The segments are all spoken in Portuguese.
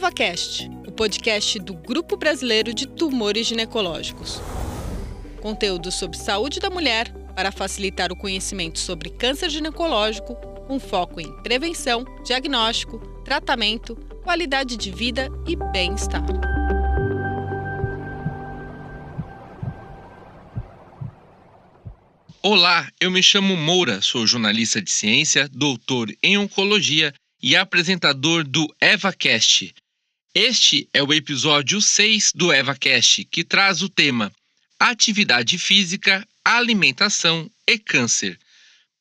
EvaCast, o podcast do Grupo Brasileiro de Tumores Ginecológicos. Conteúdo sobre saúde da mulher para facilitar o conhecimento sobre câncer ginecológico, com foco em prevenção, diagnóstico, tratamento, qualidade de vida e bem-estar. Olá, eu me chamo Moura, sou jornalista de ciência, doutor em oncologia e apresentador do EvaCast. Este é o episódio 6 do EvaCast, que traz o tema Atividade Física, Alimentação e Câncer.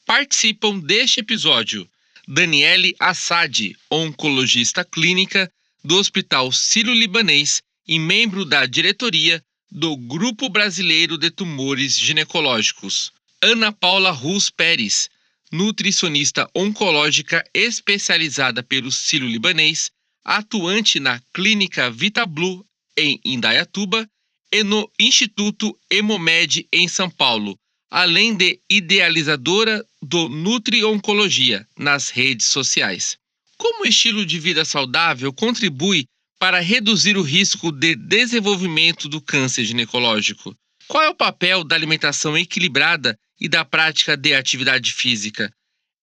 Participam deste episódio Daniele Assad, oncologista clínica do Hospital Sírio-Libanês e membro da diretoria do Grupo Brasileiro de Tumores Ginecológicos. Ana Paula Rus Pérez, nutricionista oncológica especializada pelo Cílio Libanês, atuante na Clínica VitaBlue em Indaiatuba e no Instituto Hemomed em São Paulo, além de idealizadora do Nutri Oncologia nas redes sociais. Como o estilo de vida saudável contribui para reduzir o risco de desenvolvimento do câncer ginecológico? Qual é o papel da alimentação equilibrada e da prática de atividade física.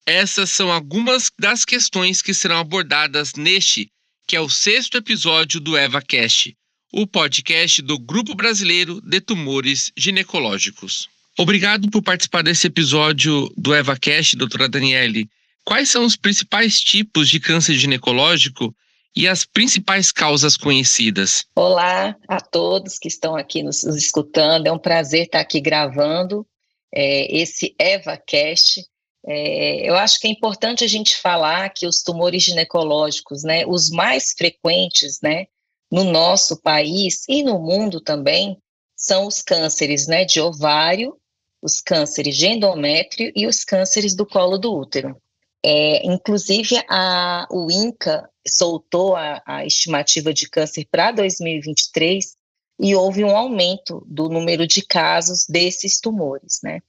Essas são algumas das questões que serão abordadas neste, que é o sexto episódio do EvaCast, o podcast do Grupo Brasileiro de Tumores Ginecológicos. Obrigado por participar desse episódio do EvaCast, doutora Daniele. Quais são os principais tipos de câncer ginecológico e as principais causas conhecidas? Olá a todos que estão aqui nos escutando. É um prazer estar aqui gravando é, esse EvaCast. É, eu acho que é importante a gente falar que os tumores ginecológicos, né, os mais frequentes, né, no nosso país e no mundo também, são os cânceres, né, de ovário, os cânceres de endométrio e os cânceres do colo do útero. É, inclusive, a, o INCA soltou a, a estimativa de câncer para 2023 e houve um aumento do número de casos desses tumores, né?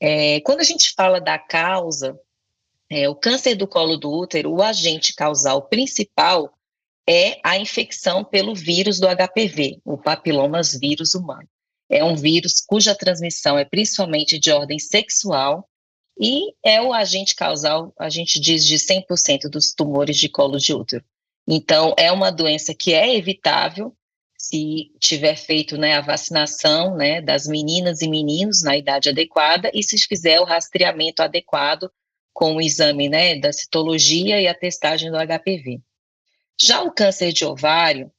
É, quando a gente fala da causa, é, o câncer do colo do útero, o agente causal principal é a infecção pelo vírus do HPV, o papilomas vírus humano. É um vírus cuja transmissão é principalmente de ordem sexual e é o agente causal, a gente diz, de 100% dos tumores de colo de útero. Então, é uma doença que é evitável, se tiver feito né, a vacinação né, das meninas e meninos na idade adequada e se fizer o rastreamento adequado com o exame né, da citologia e a testagem do HPV. Já o câncer de ovário,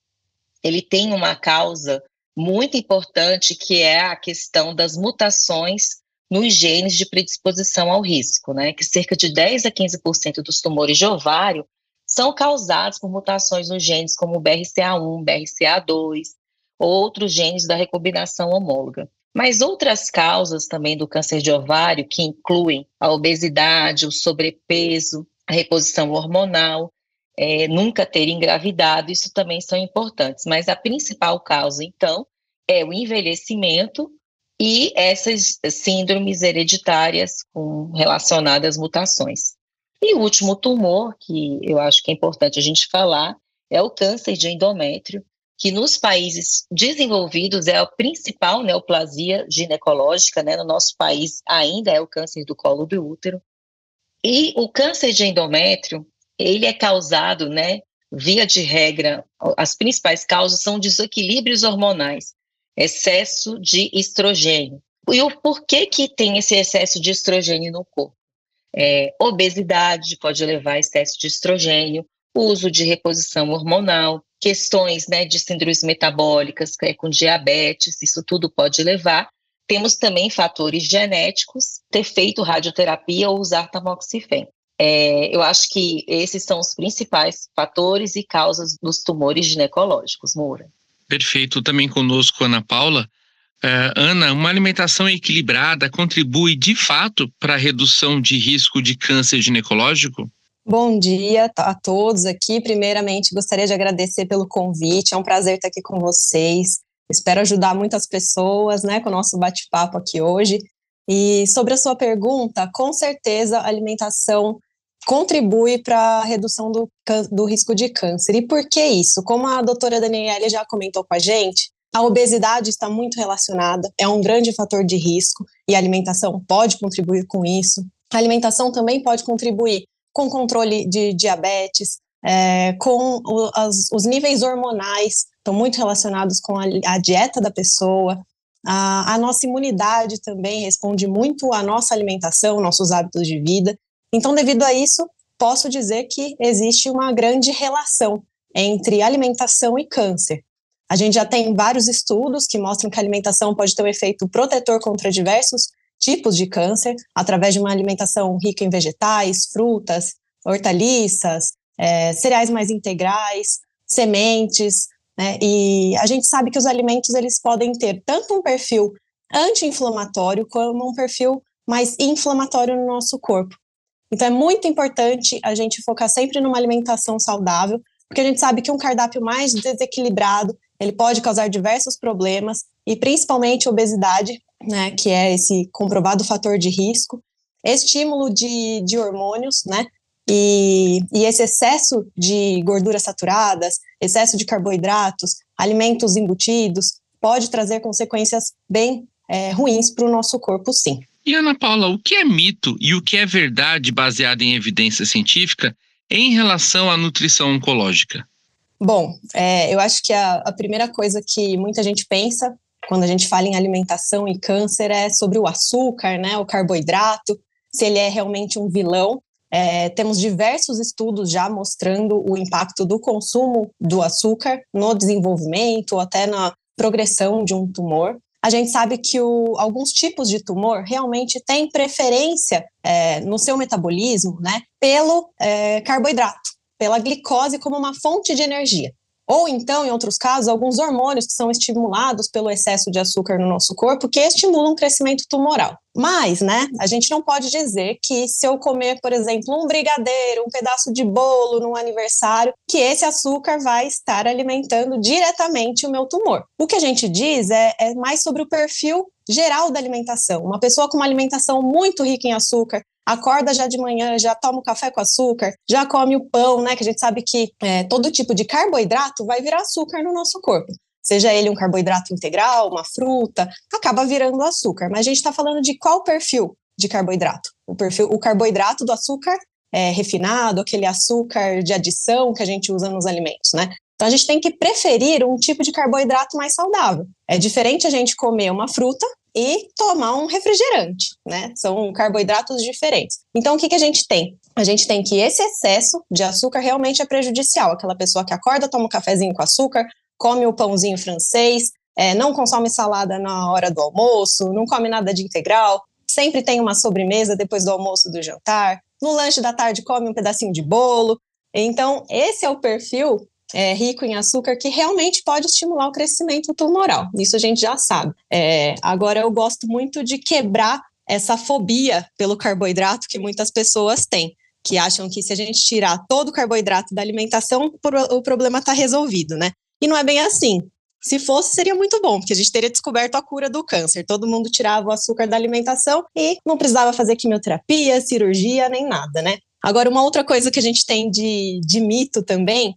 ele tem uma causa muito importante que é a questão das mutações nos genes de predisposição ao risco, né? Que cerca de 10 a 15% dos tumores de ovário são causados por mutações nos genes como o BRCA1, BRCA2, outros genes da recombinação homóloga. Mas outras causas também do câncer de ovário, que incluem a obesidade, o sobrepeso, a reposição hormonal, é, nunca ter engravidado, isso também são importantes. Mas a principal causa, então, é o envelhecimento e essas síndromes hereditárias com, relacionadas às mutações. E o último tumor, que eu acho que é importante a gente falar, é o câncer de endométrio, que nos países desenvolvidos é a principal neoplasia ginecológica, né? No nosso país ainda é o câncer do colo do útero. E o câncer de endométrio, ele é causado, né? Via de regra, as principais causas são desequilíbrios hormonais, excesso de estrogênio. E o porquê que tem esse excesso de estrogênio no corpo? É, obesidade pode levar a excesso de estrogênio, uso de reposição hormonal, questões né, de síndromes metabólicas, é, com diabetes, isso tudo pode levar. Temos também fatores genéticos, ter feito radioterapia ou usar tamoxifeno. É, eu acho que esses são os principais fatores e causas dos tumores ginecológicos, Moura. Perfeito. Também conosco, Ana Paula. Uh, Ana, uma alimentação equilibrada contribui de fato para a redução de risco de câncer ginecológico? Bom dia a todos aqui. Primeiramente, gostaria de agradecer pelo convite. É um prazer estar aqui com vocês. Espero ajudar muitas pessoas, né, com o nosso bate-papo aqui hoje. E sobre a sua pergunta, com certeza a alimentação contribui para a redução do, do risco de câncer. E por que isso? Como a doutora Daniela já comentou com a gente, a obesidade está muito relacionada, é um grande fator de risco e a alimentação pode contribuir com isso. A alimentação também pode contribuir com controle de diabetes, é, com o, as, os níveis hormonais, estão muito relacionados com a, a dieta da pessoa. A, a, nossa imunidade também responde muito à nossa alimentação, nossos hábitos de vida. Então, devido a isso, posso dizer que existe uma grande relação entre alimentação e câncer. A gente já tem vários estudos que mostram que a alimentação pode ter um efeito protetor contra diversos tipos de câncer, através de uma alimentação rica em vegetais, frutas, hortaliças, é, cereais mais integrais, sementes, né? E a gente sabe que os alimentos eles podem ter tanto um perfil anti-inflamatório como um perfil mais inflamatório no nosso corpo. Então é muito importante a gente focar sempre numa alimentação saudável, porque a gente sabe que um cardápio mais desequilibrado, ele pode causar diversos problemas e principalmente obesidade, né, que é esse comprovado fator de risco, estímulo de, de hormônios, né, e, e esse excesso de gorduras saturadas, excesso de carboidratos, alimentos embutidos, pode trazer consequências bem é, ruins para o nosso corpo, sim. E Ana Paula, o que é mito e o que é verdade baseada em evidência científica em relação à nutrição oncológica? Bom, é, eu acho que a, a, primeira coisa que muita gente pensa quando a gente fala em alimentação e câncer é sobre o açúcar, né, o carboidrato, se ele é realmente um vilão. É, temos diversos estudos já mostrando o impacto do consumo do açúcar no desenvolvimento ou até na progressão de um tumor a gente sabe que o, alguns tipos de tumor realmente têm preferência é, no seu metabolismo, né, pelo é, carboidrato, pela glicose como uma fonte de energia. Ou então, em outros casos, alguns hormônios que são estimulados pelo excesso de açúcar no nosso corpo, que estimulam o crescimento tumoral. Mas, né, a gente não pode dizer que se eu comer, por exemplo, um brigadeiro, um pedaço de bolo num aniversário, que esse açúcar vai estar alimentando diretamente o meu tumor. O que a gente diz é, é mais sobre o perfil geral da alimentação. Uma pessoa com uma alimentação muito rica em açúcar, acorda já de manhã, já toma o café com açúcar, já come o pão, né? Que a gente sabe que é, todo tipo de carboidrato vai virar açúcar no nosso corpo. Seja ele um carboidrato integral, uma fruta, acaba virando açúcar. Mas a gente está falando de qual perfil de carboidrato? O perfil, o carboidrato do açúcar é, refinado, aquele açúcar de adição que a gente usa nos alimentos, né? Então a gente tem que preferir um tipo de carboidrato mais saudável. É diferente a gente comer uma fruta e tomar um refrigerante, né? São carboidratos diferentes. Então, o que, que a gente tem? A gente tem que esse excesso de açúcar realmente é prejudicial. Aquela pessoa que acorda, toma um cafezinho com açúcar, come o pãozinho francês, é, não consome salada na hora do almoço, não come nada de integral, sempre tem uma sobremesa depois do almoço do jantar, no lanche da tarde come um pedacinho de bolo. Então, esse é o perfil é, rico em açúcar que realmente pode estimular o crescimento tumoral. Isso a gente já sabe. É, agora, eu gosto muito de quebrar essa fobia pelo carboidrato que muitas pessoas têm, que acham que se a gente tirar todo o carboidrato da alimentação, o problema está resolvido, né? E não é bem assim. Se fosse, seria muito bom, porque a gente teria descoberto a cura do câncer. Todo mundo tirava o açúcar da alimentação e não precisava fazer quimioterapia, cirurgia, nem nada, né? Agora, uma outra coisa que a gente tem de, de mito também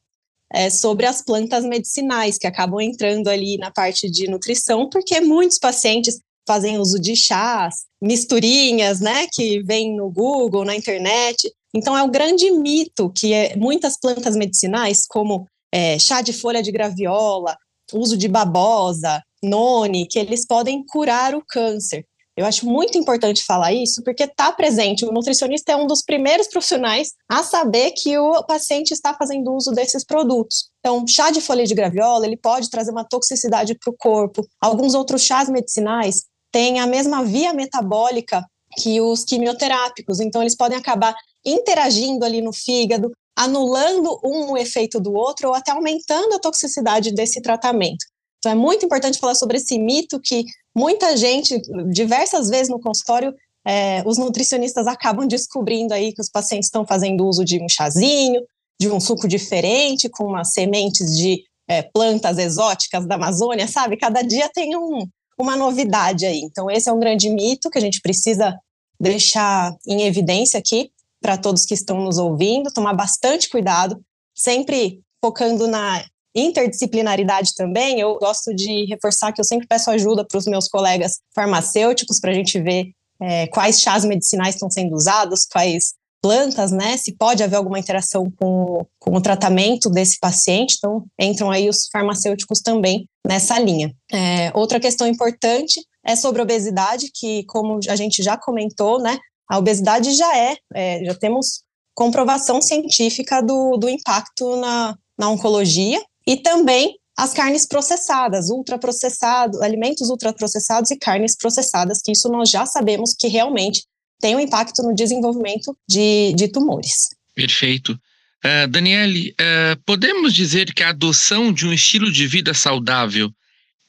é, sobre as plantas medicinais, que acabam entrando ali na parte de nutrição, porque muitos pacientes fazem uso de chás, misturinhas, né, que vem no Google, na internet. Então, é o um grande mito que é, muitas plantas medicinais, como é, chá de folha de graviola, uso de babosa, noni, que eles podem curar o câncer. Eu acho muito importante falar isso, porque está presente. O nutricionista é um dos primeiros profissionais a saber que o paciente está fazendo uso desses produtos. Então, chá de folha de graviola, ele pode trazer uma toxicidade para o corpo. Alguns outros chás medicinais têm a mesma via metabólica que os quimioterápicos, então eles podem acabar interagindo ali no fígado, anulando um o efeito do outro ou até aumentando a toxicidade desse tratamento. Então é muito importante falar sobre esse mito que muita gente, diversas vezes no consultório, é, os nutricionistas acabam descobrindo aí que os pacientes estão fazendo uso de um chazinho, de um suco diferente, com umas sementes de é, plantas exóticas da Amazônia, sabe? Cada dia tem um, uma novidade aí. Então, esse é um grande mito que a gente precisa deixar em evidência aqui. para todos que estão nos ouvindo, tomar bastante cuidado, sempre focando na interdisciplinaridade também. Eu gosto de reforçar que eu sempre peço ajuda para os meus colegas farmacêuticos para a gente ver é, quais chás medicinais estão sendo usados, quais plantas, né? Se pode haver alguma interação com, com o tratamento desse paciente, então entram aí os farmacêuticos também nessa linha. É, outra questão importante é sobre obesidade, que como a gente já comentou, né? A obesidade já é, é já temos comprovação científica do, do impacto na, na oncologia e também as carnes processadas, ultraprocessados, alimentos ultraprocessados e carnes processadas, que isso nós já sabemos que realmente tem um impacto no desenvolvimento de, de tumores. Perfeito. Uh, Daniele, uh, podemos dizer que a adoção de um estilo de vida saudável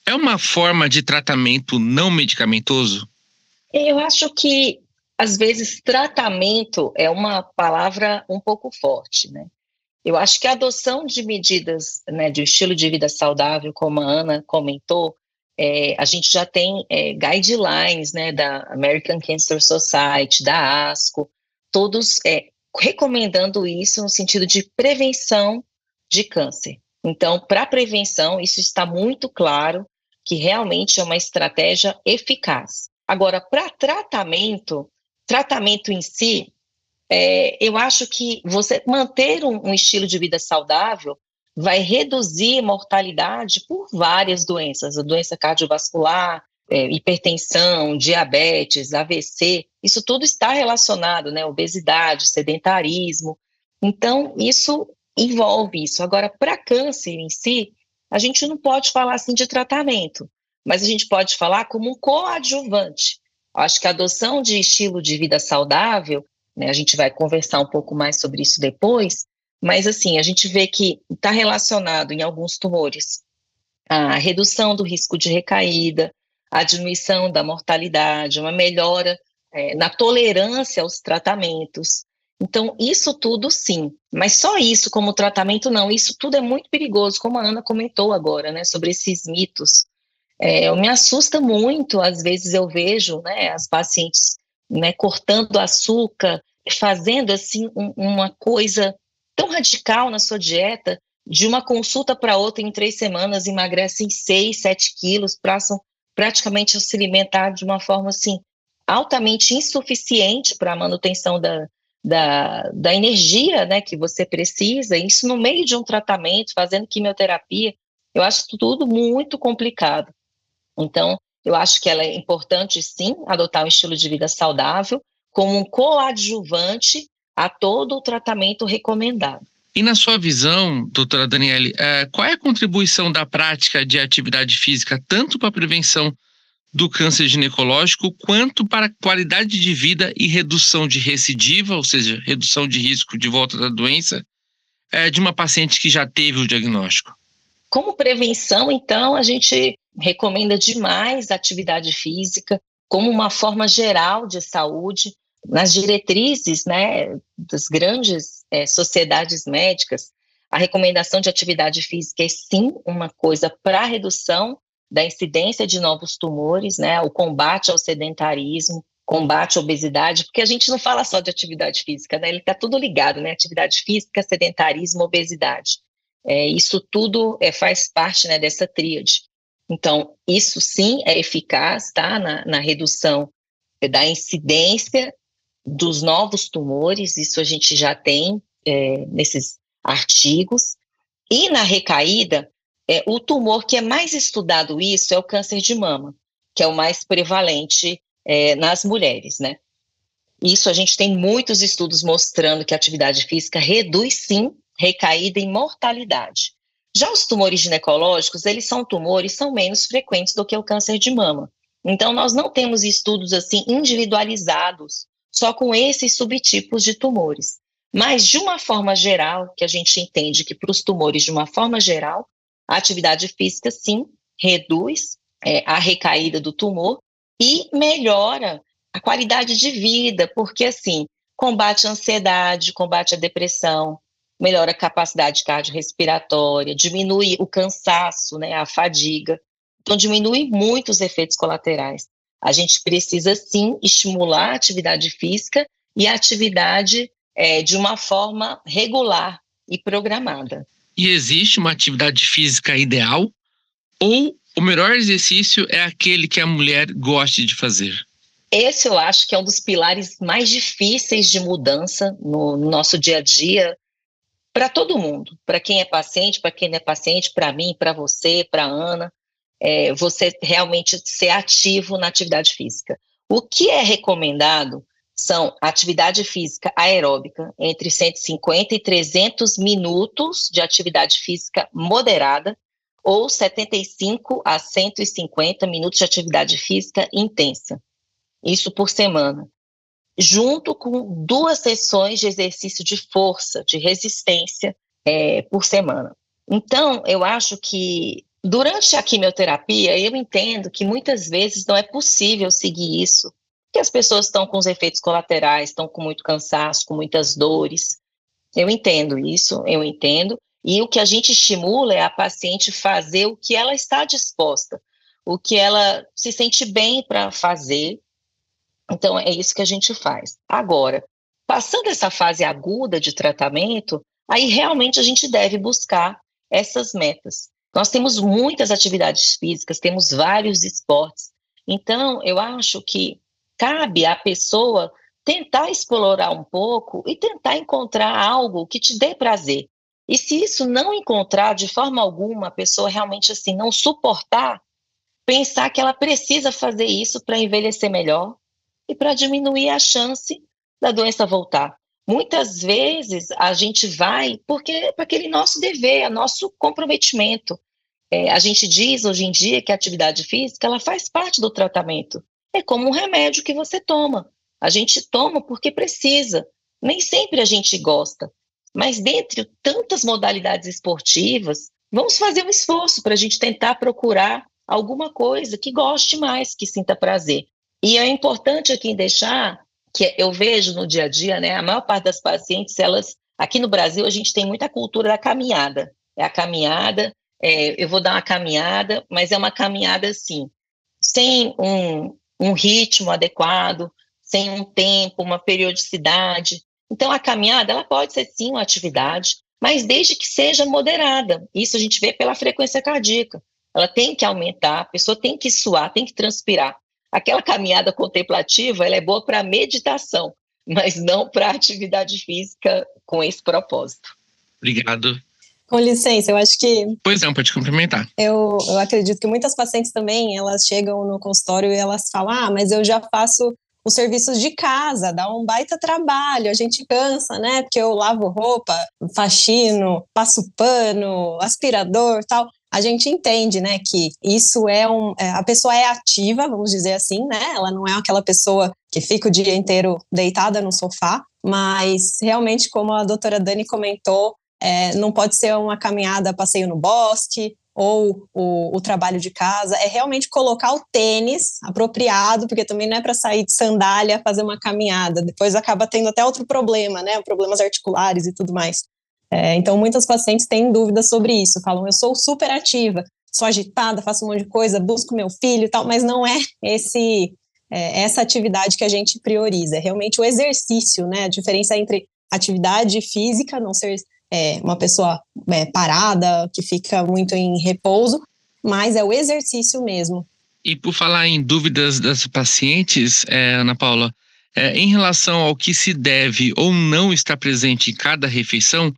é uma forma de tratamento não medicamentoso? Eu acho que, às vezes, tratamento é uma palavra um pouco forte, né? Eu acho que a adoção de medidas né, de estilo de vida saudável, como a Ana comentou, é, a gente já tem é, guidelines né, da American Cancer Society, da ASCO, todos é, recomendando isso no sentido de prevenção de câncer. Então, para prevenção, isso está muito claro que realmente é uma estratégia eficaz. Agora, para tratamento, tratamento em si, é, eu acho que você manter um, um estilo de vida saudável vai reduzir mortalidade por várias doenças, a doença cardiovascular, é, hipertensão, diabetes, AVC, isso tudo está relacionado, né? Obesidade, sedentarismo. Então, isso envolve isso. Agora, para câncer em si, a gente não pode falar assim de tratamento, mas a gente pode falar como um coadjuvante. Acho que a adoção de estilo de vida saudável, né, a gente vai conversar um pouco mais sobre isso depois, mas, assim, a gente vê que está relacionado em alguns tumores a redução do risco de recaída, a diminuição da mortalidade, uma melhora é, na tolerância aos tratamentos. Então, isso tudo sim, mas só isso como tratamento não, isso tudo é muito perigoso, como a Ana comentou agora, né, sobre esses mitos. É, me assusta muito, às vezes eu vejo, né, as pacientes, né, cortando açúcar, fazendo, assim, um, uma coisa tão radical na sua dieta, de uma consulta para outra em três semanas emagrecem 6, 7 quilos, passam praticamente a se alimentar de uma forma assim altamente insuficiente para a manutenção da, da, da energia né, que você precisa, isso no meio de um tratamento, fazendo quimioterapia, eu acho tudo muito complicado. Então, eu acho que ela é importante, sim, adotar um estilo de vida saudável como um coadjuvante a todo o tratamento recomendado. E na sua visão, doutora Daniele, é, qual é a contribuição da prática de atividade física tanto para a prevenção do câncer ginecológico quanto para a qualidade de vida e redução de recidiva, ou seja, redução de risco de volta da doença, é, de uma paciente que já teve o diagnóstico? Como prevenção, então, a gente recomenda demais a atividade física como uma forma geral de saúde, nas diretrizes né, das grandes é, sociedades médicas, a recomendação de atividade física é sim uma coisa para redução da incidência de novos tumores, né, o combate ao sedentarismo, combate à obesidade, porque a gente não fala só de atividade física, né, ele está tudo ligado, né, atividade física, sedentarismo, obesidade. É, isso tudo é, faz parte né, dessa tríade. Então, isso sim é eficaz, tá, na, na redução da incidência dos novos tumores, isso a gente já tem é, nesses artigos. E na recaída, é, o tumor que é mais estudado isso é o câncer de mama, que é o mais prevalente é, nas mulheres, né? Isso a gente tem muitos estudos mostrando que a atividade física reduz sim recaída e mortalidade. Já os tumores ginecológicos, eles são tumores, são menos frequentes do que o câncer de mama. Então, nós não temos estudos assim individualizados só com esses subtipos de tumores. Mas, de uma forma geral, que a gente entende que para os tumores, de uma forma geral, a atividade física, sim, reduz é, a recaída do tumor e melhora a qualidade de vida, porque, assim, combate a ansiedade, combate a depressão, melhora a capacidade cardiorrespiratória, diminui o cansaço, né, a fadiga. Então, diminui muito os efeitos colaterais. A gente precisa sim estimular a atividade física e a atividade é, de uma forma regular e programada. E existe uma atividade física ideal? Ou o melhor exercício é aquele que a mulher goste de fazer? Esse eu acho que é um dos pilares mais difíceis de mudança no, no nosso dia a dia para todo mundo, para quem é paciente, para quem não é paciente, para mim, para você, para Ana, é, você realmente ser ativo na atividade física. O que é recomendado são atividade física aeróbica entre 150 e 300 minutos de atividade física moderada ou 75 a 150 minutos de atividade física intensa isso por semana, junto com duas sessões de exercício de força, de resistência é, por semana. Então, eu acho que durante a quimioterapia, eu entendo que muitas vezes não é possível seguir isso, que as pessoas estão com os efeitos colaterais, estão com muito cansaço, com muitas dores. Eu entendo isso, eu entendo. E o que a gente estimula é a paciente fazer o que ela está disposta, o que ela se sente bem para fazer, então, é isso que a gente faz. Agora, passando essa fase aguda de tratamento, aí realmente a gente deve buscar essas metas. Nós temos muitas atividades físicas, temos vários esportes. Então, eu acho que cabe à pessoa tentar explorar um pouco e tentar encontrar algo que te dê prazer. E se isso não encontrar de forma alguma, a pessoa realmente assim não suportar, pensar que ela precisa fazer isso para envelhecer melhor, e para diminuir a chance da doença voltar. Muitas vezes a gente vai porque para aquele nosso dever, é nosso comprometimento. É, a gente diz hoje em dia que a atividade física ela faz parte do tratamento. É como um remédio que você toma. A gente toma porque precisa. Nem sempre a gente gosta. Mas dentre tantas modalidades esportivas, vamos fazer um esforço para a gente tentar procurar alguma coisa que goste mais, que sinta prazer. E é importante aqui deixar que eu vejo no dia a dia, né, a maior parte das pacientes, elas, aqui no Brasil, a gente tem muita cultura da caminhada. É a caminhada, é, eu vou dar uma caminhada, mas é uma caminhada assim, sem um, um ritmo adequado, sem um tempo, uma periodicidade. Então, a caminhada, ela pode ser sim uma atividade, mas desde que seja moderada. Isso a gente vê pela frequência cardíaca. Ela tem que aumentar, a pessoa tem que suar, tem que transpirar. Aquela caminhada contemplativa, ela é boa para meditação, mas não para atividade física com esse propósito. Obrigado. Com licença, eu acho que. Pois não, pode complementar. Eu, eu acredito que muitas pacientes também, elas chegam no consultório e elas falam: ah, mas eu já faço os serviços de casa, dá um baita trabalho, a gente cansa, né? Porque eu lavo roupa, faxino, passo pano, aspirador, tal a gente entende, né, que isso é um, é, a pessoa é ativa, vamos dizer assim, né, ela não é aquela pessoa que fica o dia inteiro deitada no sofá, mas realmente, como a doutora Dani comentou, é, não pode ser uma caminhada, passeio no bosque, ou o, o, trabalho de casa, é realmente colocar o tênis apropriado, porque também não é para sair de sandália fazer uma caminhada, depois acaba tendo até outro problema, né, problemas articulares e tudo mais. É, então, muitas pacientes têm dúvidas sobre isso, falam, eu sou super ativa, sou agitada, faço um monte de coisa, busco meu filho e tal, mas não é esse é, essa atividade que a gente prioriza, é realmente o exercício, né? A diferença entre atividade física, não ser é, uma pessoa é, parada, que fica muito em repouso, mas é o exercício mesmo. E por falar em dúvidas das pacientes, é, Ana Paula, é, em relação ao que se deve ou não estar presente em cada refeição,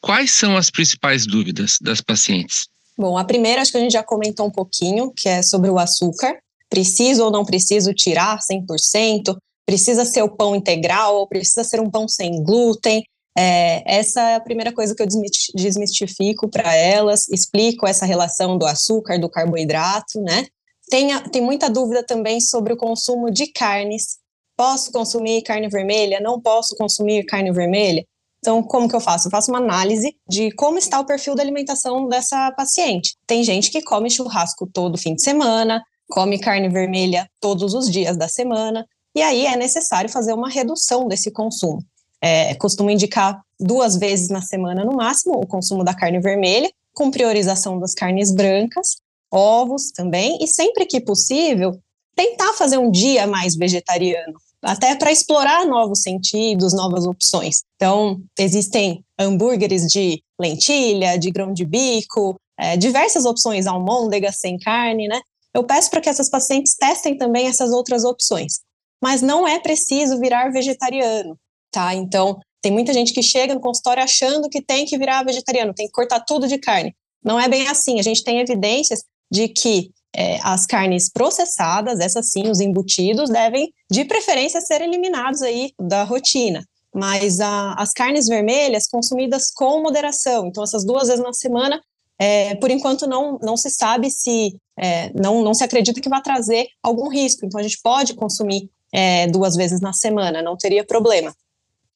Quais são as principais dúvidas das pacientes? Bom, a primeira acho que a gente já comentou um pouquinho, que é sobre o açúcar. Preciso ou não preciso tirar 100%? Precisa ser o pão integral ou precisa ser um pão sem glúten? É, essa é a primeira coisa que eu desmistifico para elas, explico essa relação do açúcar, do carboidrato, né? Tem, tem muita dúvida também sobre o consumo de carnes. Posso consumir carne vermelha? Não posso consumir carne vermelha? Então, como que eu faço? Eu faço uma análise de como está o perfil da alimentação dessa paciente. Tem gente que come churrasco todo fim de semana, come carne vermelha todos os dias da semana, e aí é necessário fazer uma redução desse consumo. É, costumo indicar duas vezes na semana no máximo o consumo da carne vermelha, com priorização das carnes brancas, ovos também, e sempre que possível, tentar fazer um dia mais vegetariano até para explorar novos sentidos, novas opções. Então, existem hambúrgueres de lentilha, de grão de bico, é, diversas opções, almôndega sem carne, né? Eu peço para que essas pacientes testem também essas outras opções. Mas não é preciso virar vegetariano, tá? Então, tem muita gente que chega no consultório achando que tem que virar vegetariano, tem que cortar tudo de carne. Não é bem assim. A gente tem evidências de que é, as carnes processadas, essas sim, os embutidos, devem, de preferência, ser eliminados aí da rotina. Mas a, as carnes vermelhas, consumidas com moderação, então essas duas vezes na semana, é, por enquanto não, não se sabe se, é, não, não se acredita que vai trazer algum risco. Então a gente pode consumir é, duas vezes na semana, não teria problema.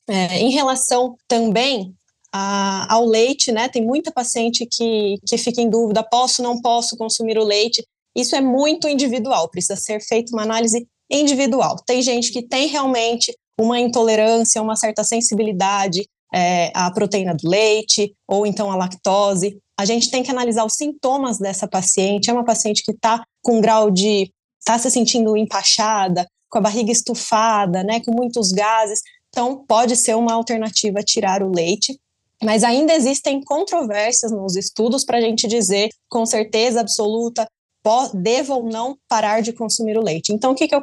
É, em relação também a, ao leite, né? Tem muita paciente que, que fica em dúvida: posso, não posso consumir o leite? Isso é muito individual, precisa ser feita uma análise individual. Tem gente que tem realmente uma intolerância, uma certa sensibilidade é, à proteína do leite, ou então à lactose. A gente tem que analisar os sintomas dessa paciente. É uma paciente que está com um grau de. está se sentindo empachada, com a barriga estufada, né, com muitos gases. Então, pode ser uma alternativa tirar o leite. Mas ainda existem controvérsias nos estudos para a gente dizer com certeza absoluta devo ou não parar de consumir o leite. Então, o que, que, eu,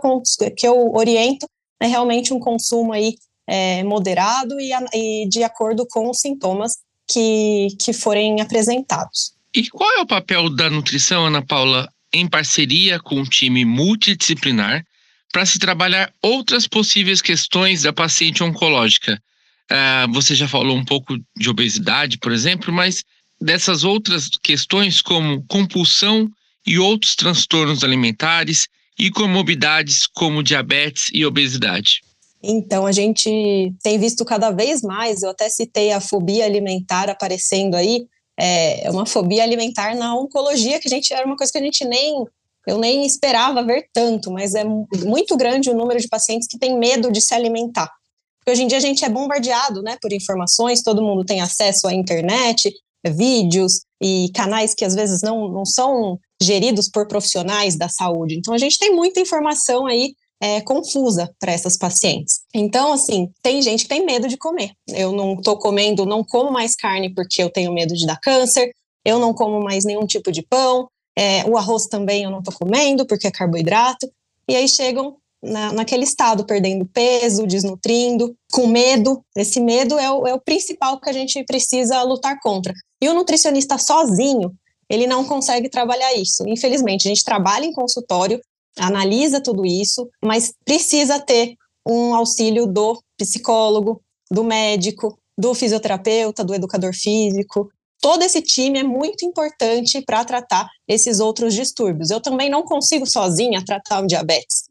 que eu oriento é realmente um consumo aí é, moderado e, e, de acordo com os sintomas que, que forem apresentados. E qual é o papel da nutrição, Ana Paula, em parceria com um time multidisciplinar para se trabalhar outras possíveis questões da paciente oncológica? Uh, você já falou um pouco de obesidade, por exemplo, mas dessas outras questões como compulsão e outros transtornos alimentares e comorbidades como diabetes e obesidade? Então, a gente tem visto cada vez mais, eu até citei a fobia alimentar aparecendo aí, é uma fobia alimentar na oncologia, que a gente era uma coisa que a gente nem, eu nem esperava ver tanto, mas é muito grande o número de pacientes que têm medo de se alimentar. Porque hoje em dia a gente é bombardeado né, por informações, todo mundo tem acesso à internet, vídeos e canais que às vezes não, não são geridos por profissionais da saúde. Então, a gente tem muita informação aí é, confusa para essas pacientes. Então, assim, tem gente que tem medo de comer. Eu não estou comendo, não como mais carne porque eu tenho medo de dar câncer, eu não como mais nenhum tipo de pão, é, o arroz também eu não estou comendo porque é carboidrato. E aí chegam na, naquele estado, perdendo peso, desnutrindo, com medo. Esse medo é o, é o principal que a gente precisa lutar contra. E o nutricionista sozinho, ele não consegue trabalhar isso. Infelizmente, a gente trabalha em consultório, analisa tudo isso, mas precisa ter um auxílio do psicólogo, do médico, do fisioterapeuta, do educador físico. Todo esse time é muito importante para tratar esses outros distúrbios. Eu também não consigo sozinha tratar o diabetes.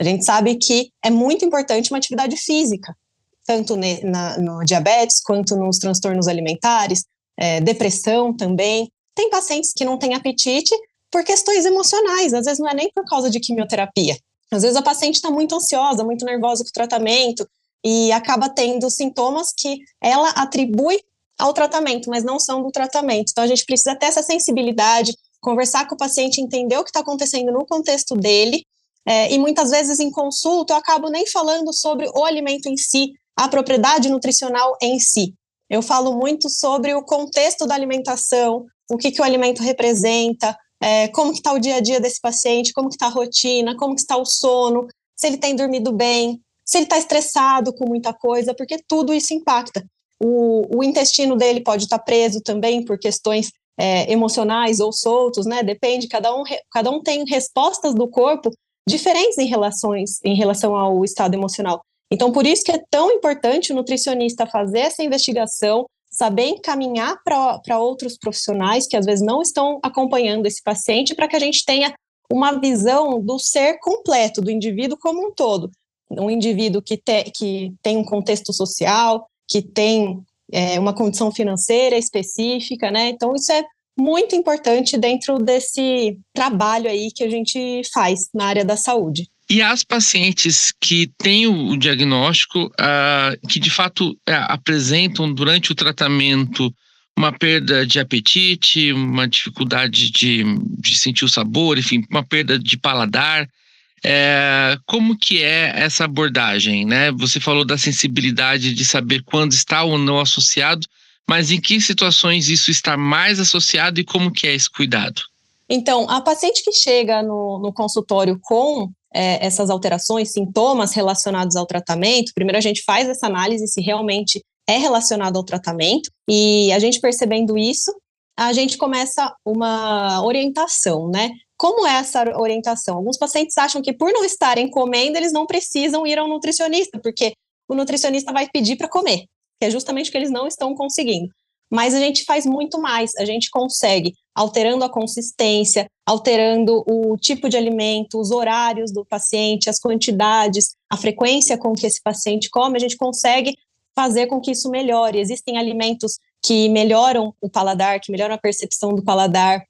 A gente sabe que é muito importante uma atividade física, tanto na, no diabetes quanto nos transtornos alimentares, é, depressão também. Tem pacientes que não têm apetite por questões emocionais, às vezes não é nem por causa de quimioterapia. Às vezes a paciente está muito ansiosa, muito nervosa com o tratamento e acaba tendo sintomas que ela atribui ao tratamento, mas não são do tratamento. Então a gente precisa ter essa sensibilidade, conversar com o paciente, entender o que está acontecendo no contexto dele. É, e muitas vezes em consulta eu acabo nem falando sobre o alimento em si, a propriedade nutricional em si. Eu falo muito sobre o contexto da alimentação, o que, que o alimento representa, é, como que está o dia a dia desse paciente, como que está a rotina, como que está o sono, se ele tem dormido bem, se ele está estressado com muita coisa, porque tudo isso impacta. O, o intestino dele pode estar tá preso também por questões é, emocionais ou soltos, né? Depende, cada um, cada um tem respostas do corpo diferentes em relações em relação ao estado emocional. Então, por isso que é tão importante o nutricionista fazer essa investigação, saber encaminhar para outros profissionais que às vezes não estão acompanhando esse paciente, para que a gente tenha uma visão do ser completo, do indivíduo como um todo. Um indivíduo que, te, que tem um contexto social, que tem é, uma condição financeira específica, né? Então, isso é muito importante dentro desse trabalho aí que a gente faz na área da saúde. E as pacientes que têm o diagnóstico, que de fato uh, apresentam durante o tratamento uma perda de apetite, uma dificuldade de, de sentir o sabor, enfim, uma perda de paladar, É, como que é essa abordagem, né? Você falou da sensibilidade de saber quando está ou não associado, mas em que situações isso está mais associado e como que é esse cuidado? Então, a paciente que chega no, no consultório com é, essas alterações, sintomas relacionados ao tratamento, primeiro a gente faz essa análise se realmente é relacionado ao tratamento, e a gente percebendo isso, a gente começa uma orientação, né? Como é essa orientação? Alguns pacientes acham que por não estarem comendo, eles não precisam ir ao nutricionista, porque o nutricionista vai pedir para comer, que é justamente o que eles não estão conseguindo. Mas a gente faz muito mais, a gente consegue, alterando a consistência, alterando o tipo de alimento, os horários do paciente, as quantidades, a frequência com que esse paciente come, a gente consegue fazer com que isso melhore. Existem alimentos que melhoram o paladar, que melhoram a percepção do paladar.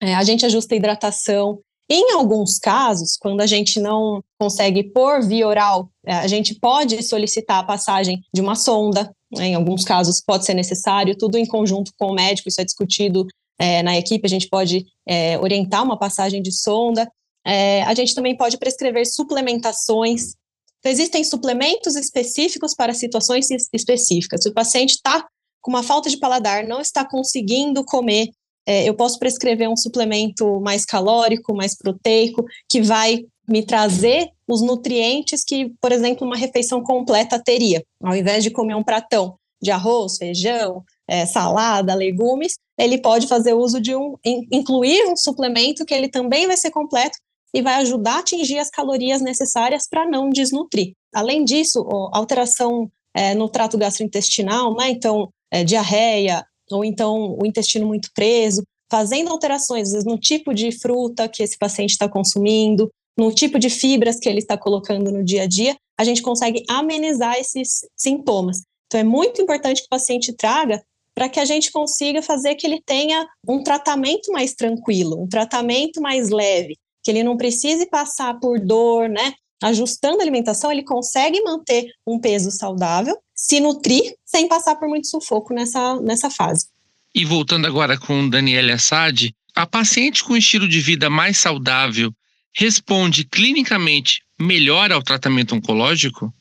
É, a gente ajusta a hidratação. Em alguns casos, quando a gente não consegue por via oral, é, a gente pode solicitar a passagem de uma sonda. Né? Em alguns casos pode ser necessário, tudo em conjunto com o médico, isso é discutido é, na equipe, a gente pode é, orientar uma passagem de sonda. É, a gente também pode prescrever suplementações então, existem suplementos específicos para situações específicas. Se o paciente está com uma falta de paladar, não está conseguindo comer, é, eu posso prescrever um suplemento mais calórico, mais proteico, que vai me trazer os nutrientes que, por exemplo, uma refeição completa teria. Ao invés de comer um pratão de arroz, feijão, é, salada, legumes, ele pode fazer uso de um, incluir um suplemento que ele também vai ser completo e vai ajudar a atingir as calorias necessárias para não desnutrir. Além disso, alteração é, no trato gastrointestinal, né? Então, é, diarreia, ou então o intestino muito preso, fazendo alterações, às vezes, no tipo de fruta que esse paciente está consumindo, no tipo de fibras que ele está colocando no dia a dia, a gente consegue amenizar esses sintomas. Então, é muito importante que o paciente traga para que a gente consiga fazer que ele tenha um tratamento mais tranquilo, um tratamento mais leve, que ele não precise passar por dor, né? Ajustando a alimentação, ele consegue manter um peso saudável, se nutrir sem passar por muito sufoco nessa, nessa fase. E voltando agora com Daniela Assad, a paciente com estilo de vida mais saudável responde clinicamente melhor ao tratamento oncológico?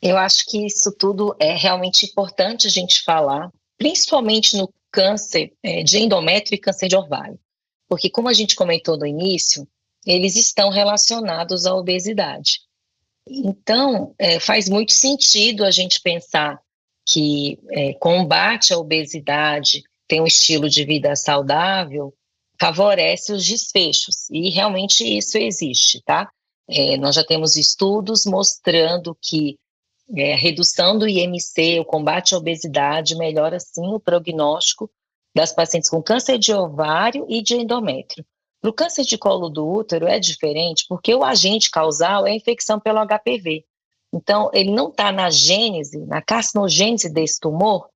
Eu acho que isso tudo é realmente importante a gente falar, principalmente no câncer é, de endométrio e câncer de ovário porque, como a gente comentou no início, eles estão relacionados à obesidade. Então, é, faz muito sentido a gente pensar que é, combate à obesidade, tem um estilo de vida saudável, favorece os desfechos, e realmente isso existe, tá? É, nós já temos estudos mostrando que é, a redução do IMC, o combate à obesidade, melhora sim o prognóstico das pacientes com câncer de ovário e de endométrio. Para o câncer de colo do útero é diferente porque o agente causal é a infecção pelo HPV. Então, ele não está na gênese, na carcinogênese desse tumor,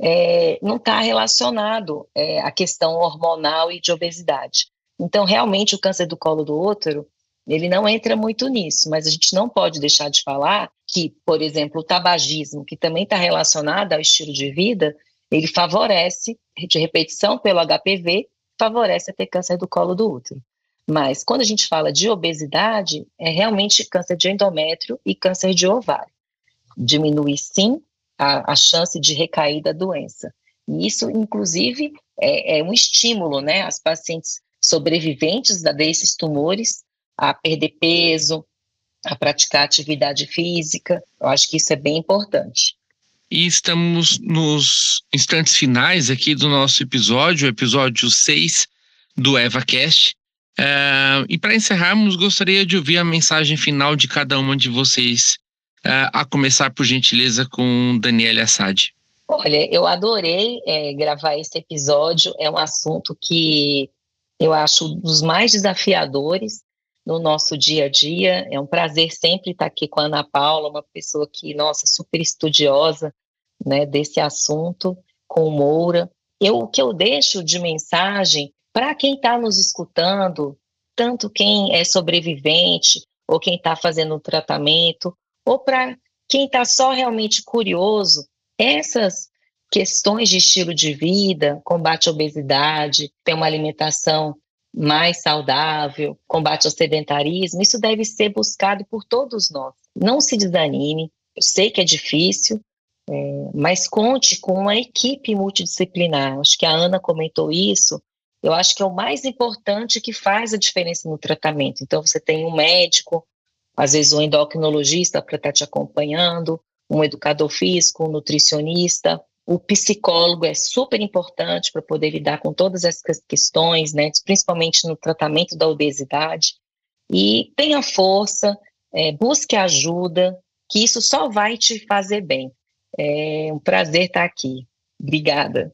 é, não está relacionado é, à questão hormonal e de obesidade. Então, realmente, o câncer do colo do útero, ele não entra muito nisso, mas a gente não pode deixar de falar que, por exemplo, o tabagismo, que também está relacionado ao estilo de vida, ele favorece, de repetição pelo HPV, favorece a ter câncer do colo do útero. Mas quando a gente fala de obesidade, é realmente câncer de endométrio e câncer de ovário. Diminui sim a, a chance de recair da doença. E isso, inclusive, é, é um estímulo, né, às pacientes sobreviventes desses tumores a perder peso, a praticar atividade física. Eu acho que isso é bem importante. E estamos nos instantes finais aqui do nosso episódio, episódio 6 do EvaCast. Uh, e para encerrarmos, gostaria de ouvir a mensagem final de cada uma de vocês, a começar, por gentileza, com Daniela Assad. Olha, eu adorei é, gravar esse episódio. É um assunto que eu acho dos mais desafiadores no nosso dia a dia. É um prazer sempre estar aqui com a Ana Paula, uma pessoa que, nossa, super estudiosa né, desse assunto, com o Moura. Eu, o que eu deixo de mensagem para quem está nos escutando, tanto quem é sobrevivente, ou quem está fazendo o tratamento, ou para quem está só realmente curioso, essas questões de estilo de vida, combate à obesidade, ter uma alimentação mais saudável, combate ao sedentarismo, isso deve ser buscado por todos nós. Não se desanime, eu sei que é difícil, é, mas conte com uma equipe multidisciplinar. Acho que a Ana comentou isso. Eu acho que é o mais importante que faz a diferença no tratamento. Então, você tem um médico, às vezes um endocrinologista para estar tá te acompanhando, um educador físico, um nutricionista, o psicólogo é super importante para poder lidar com todas essas questões, né, principalmente no tratamento da obesidade. E tenha força, é, busque ajuda, que isso só vai te fazer bem. É um prazer estar aqui. Obrigada.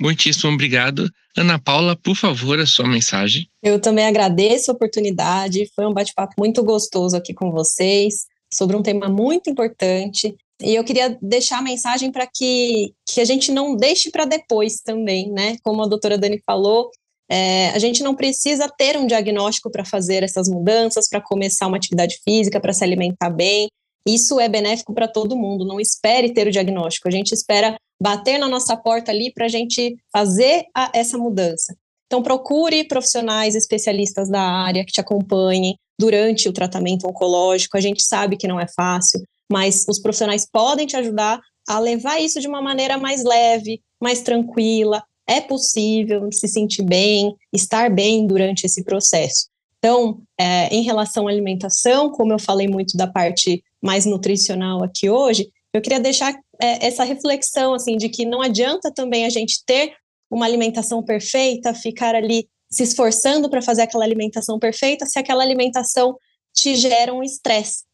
Muitíssimo obrigado. Ana Paula, por favor, a sua mensagem. Eu também agradeço a oportunidade. Foi um bate-papo muito gostoso aqui com vocês sobre um tema muito importante. E eu queria deixar a mensagem para que, que a gente não deixe para depois também, né? Como a doutora Dani falou, é, a gente não precisa ter um diagnóstico para fazer essas mudanças, para começar uma atividade física, para se alimentar bem. Isso é benéfico para todo mundo. Não espere ter o diagnóstico. A gente espera bater na nossa porta ali para a gente fazer a, essa mudança. Então, procure profissionais especialistas da área que te acompanhem durante o tratamento oncológico. A gente sabe que não é fácil, mas os profissionais podem te ajudar a levar isso de uma maneira mais leve, mais tranquila. É possível se sentir bem, estar bem durante esse processo. Então, é, em relação à alimentação, como eu falei muito da parte mais nutricional aqui hoje, eu queria deixar é, essa reflexão assim de que não adianta também a gente ter uma alimentação perfeita, ficar ali se esforçando para fazer aquela alimentação perfeita, se aquela alimentação te gera um estresse.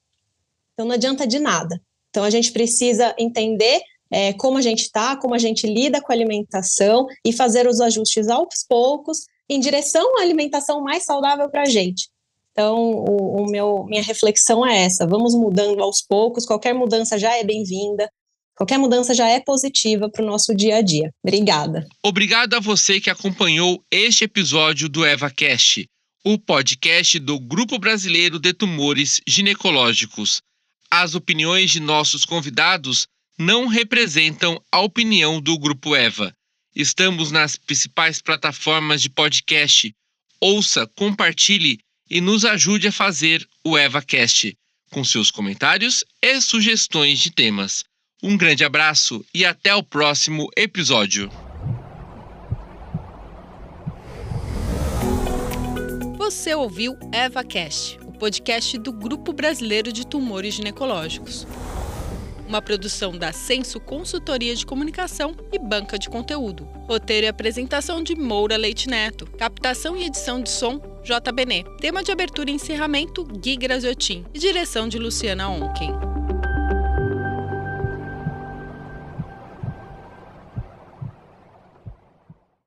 Então não adianta de nada. Então a gente precisa entender é, como a gente está, como a gente lida com a alimentação e fazer os ajustes aos poucos em direção à alimentação mais saudável para a gente. Então, o, o, meu, minha reflexão é essa: vamos mudando aos poucos, qualquer mudança já é bem-vinda, qualquer mudança já é positiva para o nosso dia a dia. Obrigada. Obrigado a você que acompanhou este episódio do EvaCast, o podcast do Grupo Brasileiro de Tumores Ginecológicos. As opiniões de nossos convidados não representam a opinião do Grupo Eva. Estamos nas principais plataformas de podcast. Ouça, compartilhe e nos ajude a fazer o EvaCast com seus comentários e sugestões de temas. Um grande abraço e até o próximo episódio. Você ouviu EvaCast, o podcast do Grupo Brasileiro de Tumores Ginecológicos. Uma produção da Censo Consultoria de Comunicação e Banca de Conteúdo. Roteiro e apresentação de Moura Leite Neto. Captação e edição de som JBN. Tema de abertura e encerramento, Gui Graziotin. E direção de Luciana Onken.